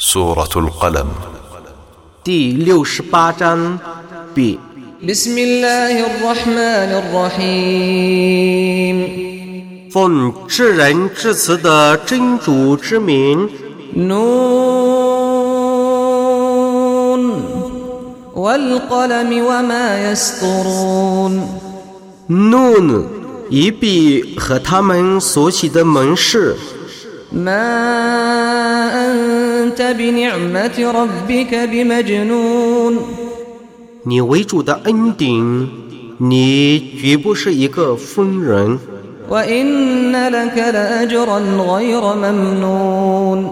سورة القلم 第六十八章 B بسم الله الرحمن الرحيم 奉至仁至慈的真主之名， نون والقلم وما يسطرون nun 一笔和他们所起的门事， ما أنت بنعمة ربك بمجنون 你为主的恩典，你绝不是一个疯人， وإن لك لأجرا غير ممنون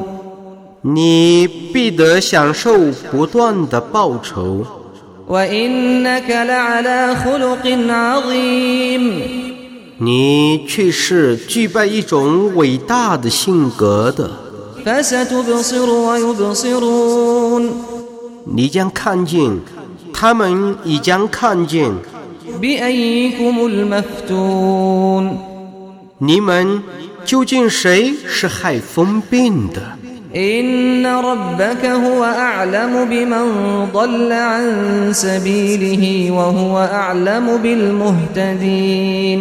你必得享受不断的报酬， وإنك لعلى خلق عظيم 你却是具备一种伟大的性格的。 فستبصر ويبصرون 你将看见，他们已将看见， بأيكم المفتون 你们究竟谁是害疯病的？ إن ربك هو أعلم بمن ضل عن سبيله وهو أعلم بالمهتدين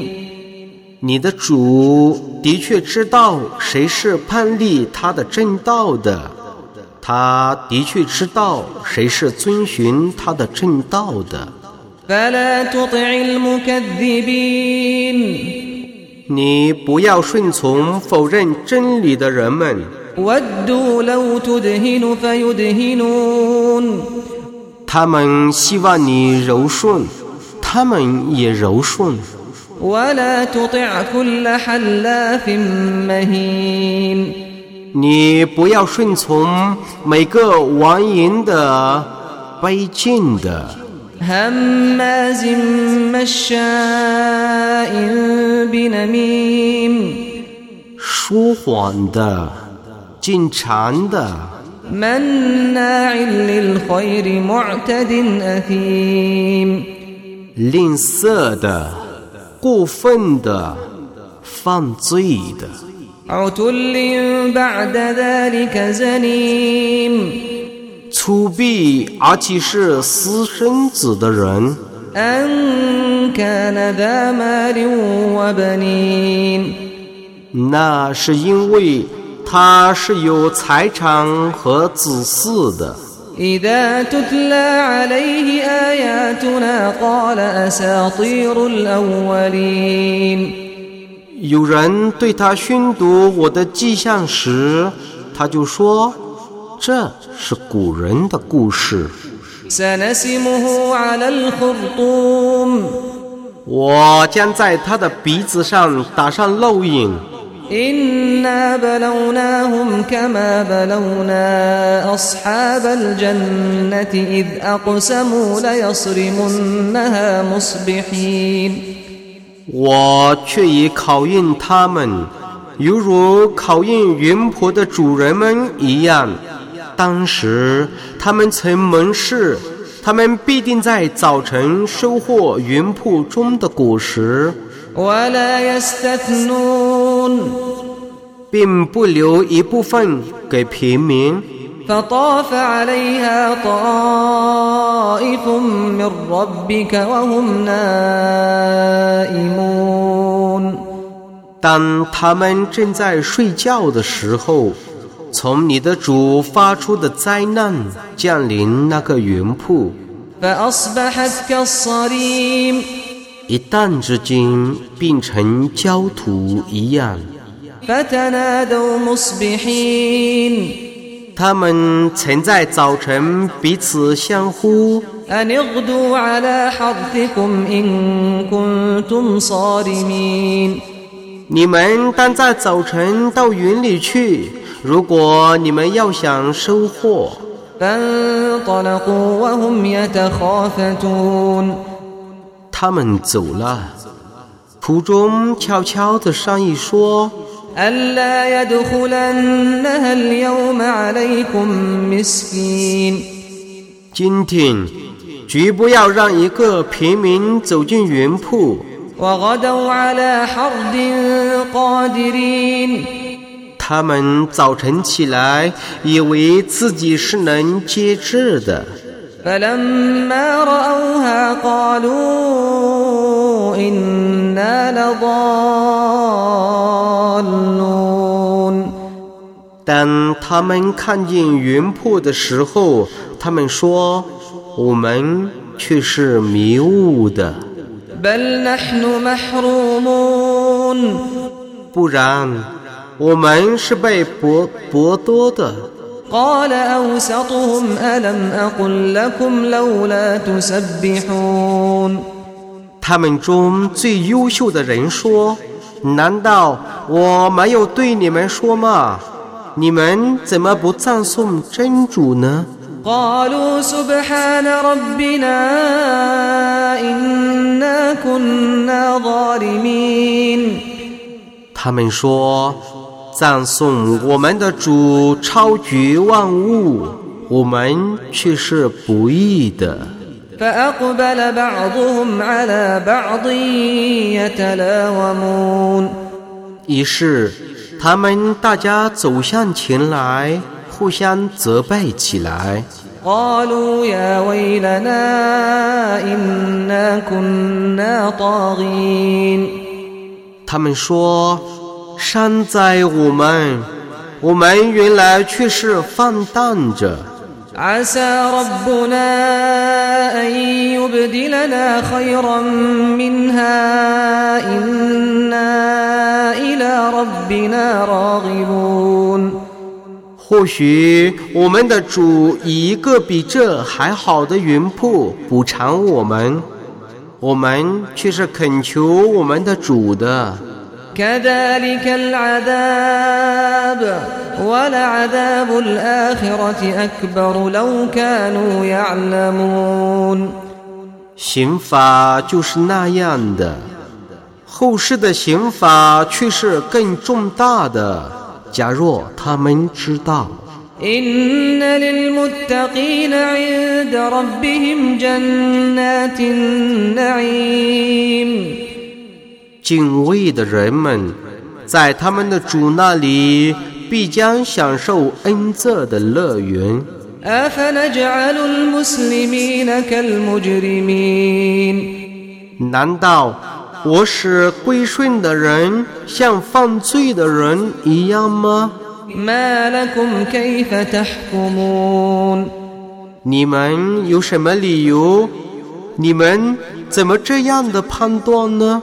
你的主的确知道谁是叛逆他的正道的他的确知道谁是遵循他的正道的。你不要顺从否认真理的人们。他们希望你柔顺他们也柔顺。ولا تطع كل حلاف مهين 你不要顺从每个王淫的、卑贱的、 هماز مشاء بنميم 说谎的、经常的、 مناع للخير معتد أثيم 吝啬的、 过分的犯罪的。粗鄙而且是私生子的人。那是因为他是有财产和子嗣的。إذا تتلى عليه آياتنا قال أساطير الأولين 有人对他宣读我的迹象时，他就说：“这是古人的故事。 سنسمه على الخرطوم ”我将在他的鼻子上打上漏印。 إنا بلوناهم كما بلونا أصحاب الجنة إذ أقسموا ليصرمنها مصبحين 我却已考验他们，犹如考验云婆的主人们一样。当时他们曾盟誓，他们必定在早晨收获云瀑中的果实， ولا يستثنون 并不留一部分给平民。 فطاف عليها طائف من ربك وهم نائمون 当他们正在睡觉的时候，从你的主发出的灾难降临那个云瀑， فأصبحت كالصريم 一旦之间变成焦土一样，他们曾在早晨彼此相呼。你们但在早晨到云里去。如果你们要想收获。他们走了，途中悄悄地商议说。今天绝不要让一个平民走进云铺。他们早晨起来，以为自己是能接制的。فلما رأوها قالوا إنا لضالون 当他们看见云瀑的时候，他们说：“我们却是迷雾的， بل نحن محرومون 不然，我们是被剥剥夺的。” قال أوسطهم ألم أقل لكم لولا تسبحون 他们中最优秀的人说：“难道我没有对你们说吗？你们怎么不赞颂真主呢？” قالوا سبحان ربنا إنا كنا ظالمين 他们说：“ 赞颂我们的主超绝万物，我们却是不义的。” فأقبل بعضهم على بعض يتلاومون 于是，他们大家走向前来，互相责备起来。 قالوا يا ويلنا إنا كنا طاغين 他们说：“ 山灾我们，我们原来却是放荡着。 عسى ربنا أن يبدلنا خيرا منها إنا إلى ربنا راغبون 或许我们的主以一个比这还好的云瀑补偿我们，我们却是恳求我们的主的。 كذلك العذاب ولعذاب الآخرة أكبر لو كانوا يعلمون 刑罚就是那样的，后世的刑罚却是更重大的。假若他们知道， إن للمتقين عند ربهم جنات النعيم 敬畏的人们在他们的主那里必将享受恩泽的乐园。难道我使归顺的人像犯罪的人一样吗？你们有什么理由？你们怎么这样的判断呢？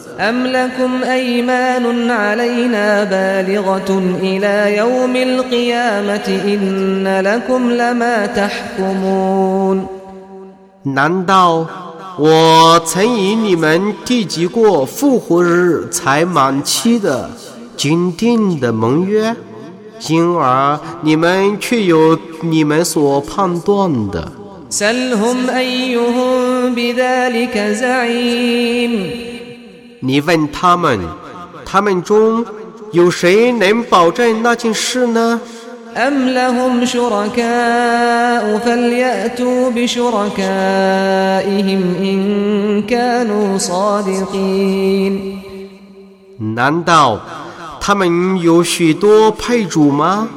أم لكم أيمان علينا بالغة إلى يوم القيامة إن لكم لما تحكمون 难道我曾与你们缔结过复活日才满期的坚定的盟约？因而你们却有你们所判断的。 你问他们，他们中有谁能保证那件事呢？ أم لهم شركاء فليأتوا بشركائهم إن كانوا صادقين 难道他们有许多配主吗？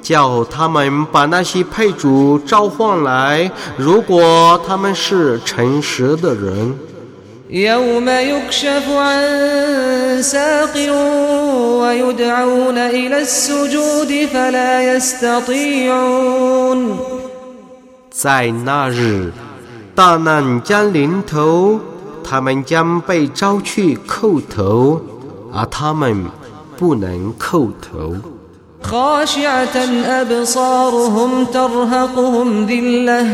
叫他们把那些配主召唤来，如果他们是诚实的人。 يوم يكشف عن ساق ويدعون إلى السجود فلا يستطيعون 在那日，大难将临头，他们将被招去叩头，而他们不能叩头。 خاشعة أبصارهم ترهقهم ذلة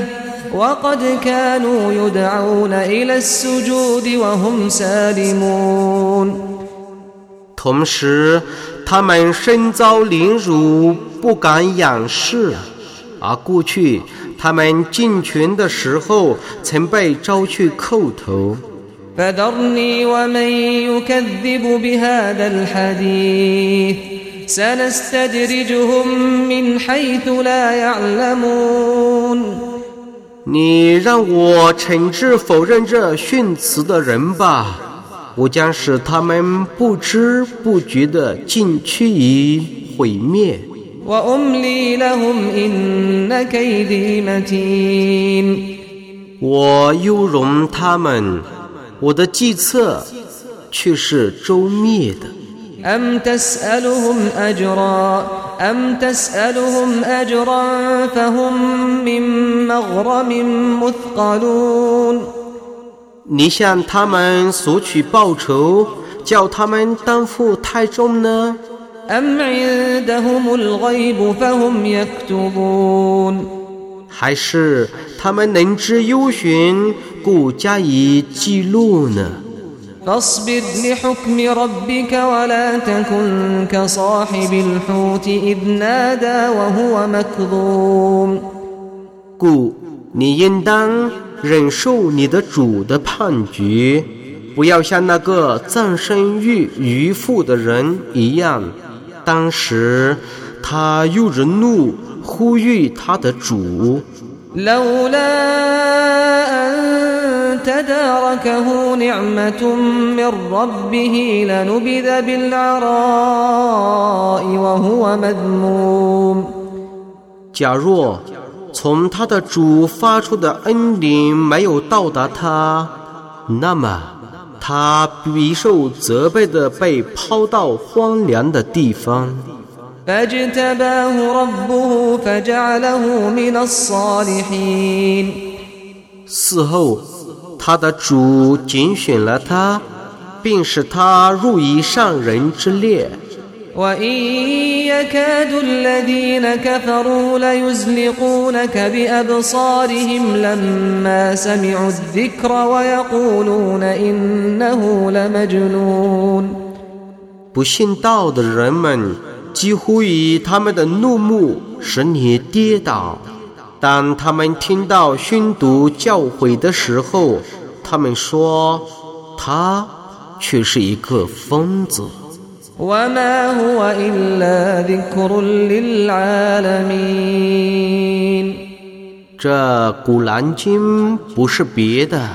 وقد كانوا يدعون إلى السجود وهم سالمون 同时，他们身遭凌辱，不敢仰视；而过去他们进群的时候，曾被招去叩头， فذرني ومن يكذب بهذا الحديث سنستدرجهم من حيث لا يعلمون 你让我惩治否认这训词的人吧我将使他们不知不觉地尽趋于毁灭。我优容他们我的计策却是周密的。أم تسألهم أجرا أم تسألهم أجرا فهم من مغرم مثقلون 你向他们索取报酬，叫他们担负太重呢？ أم عندهم الغيب فهم يكتبون 还是他们能知幽玄，故加以记录呢？ فاصبر لحكم ربك ولا تكن كصاحب الحوت إذ نادى وهو مكظوم 故你应当忍受你的主的判决，不要像那个葬身于渔夫的人一样。当时他又着怒呼吁他的主， لولا أن تداركه نعمة من ربه لنبذ بالعراء وهو مذموم 假若从他的主发出的恩典没有到达他，那么他必受责备的被抛到荒凉的地方。 فاجتباه ربه فجعله من الصالحين 事后， 他的主拣选了他，并使他入于上人之列。 وإن يكاد الذين كفروا ليزلقونك بأبصارهم لما سمعوا الذكر ويقولون إنه لمجنون 不信道的人们几乎以他们的怒目使你跌倒。 当他们听到宣读教诲的时候他们说他却是一个疯子。这古兰经不是别的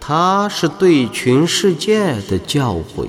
它是对全世界的教诲。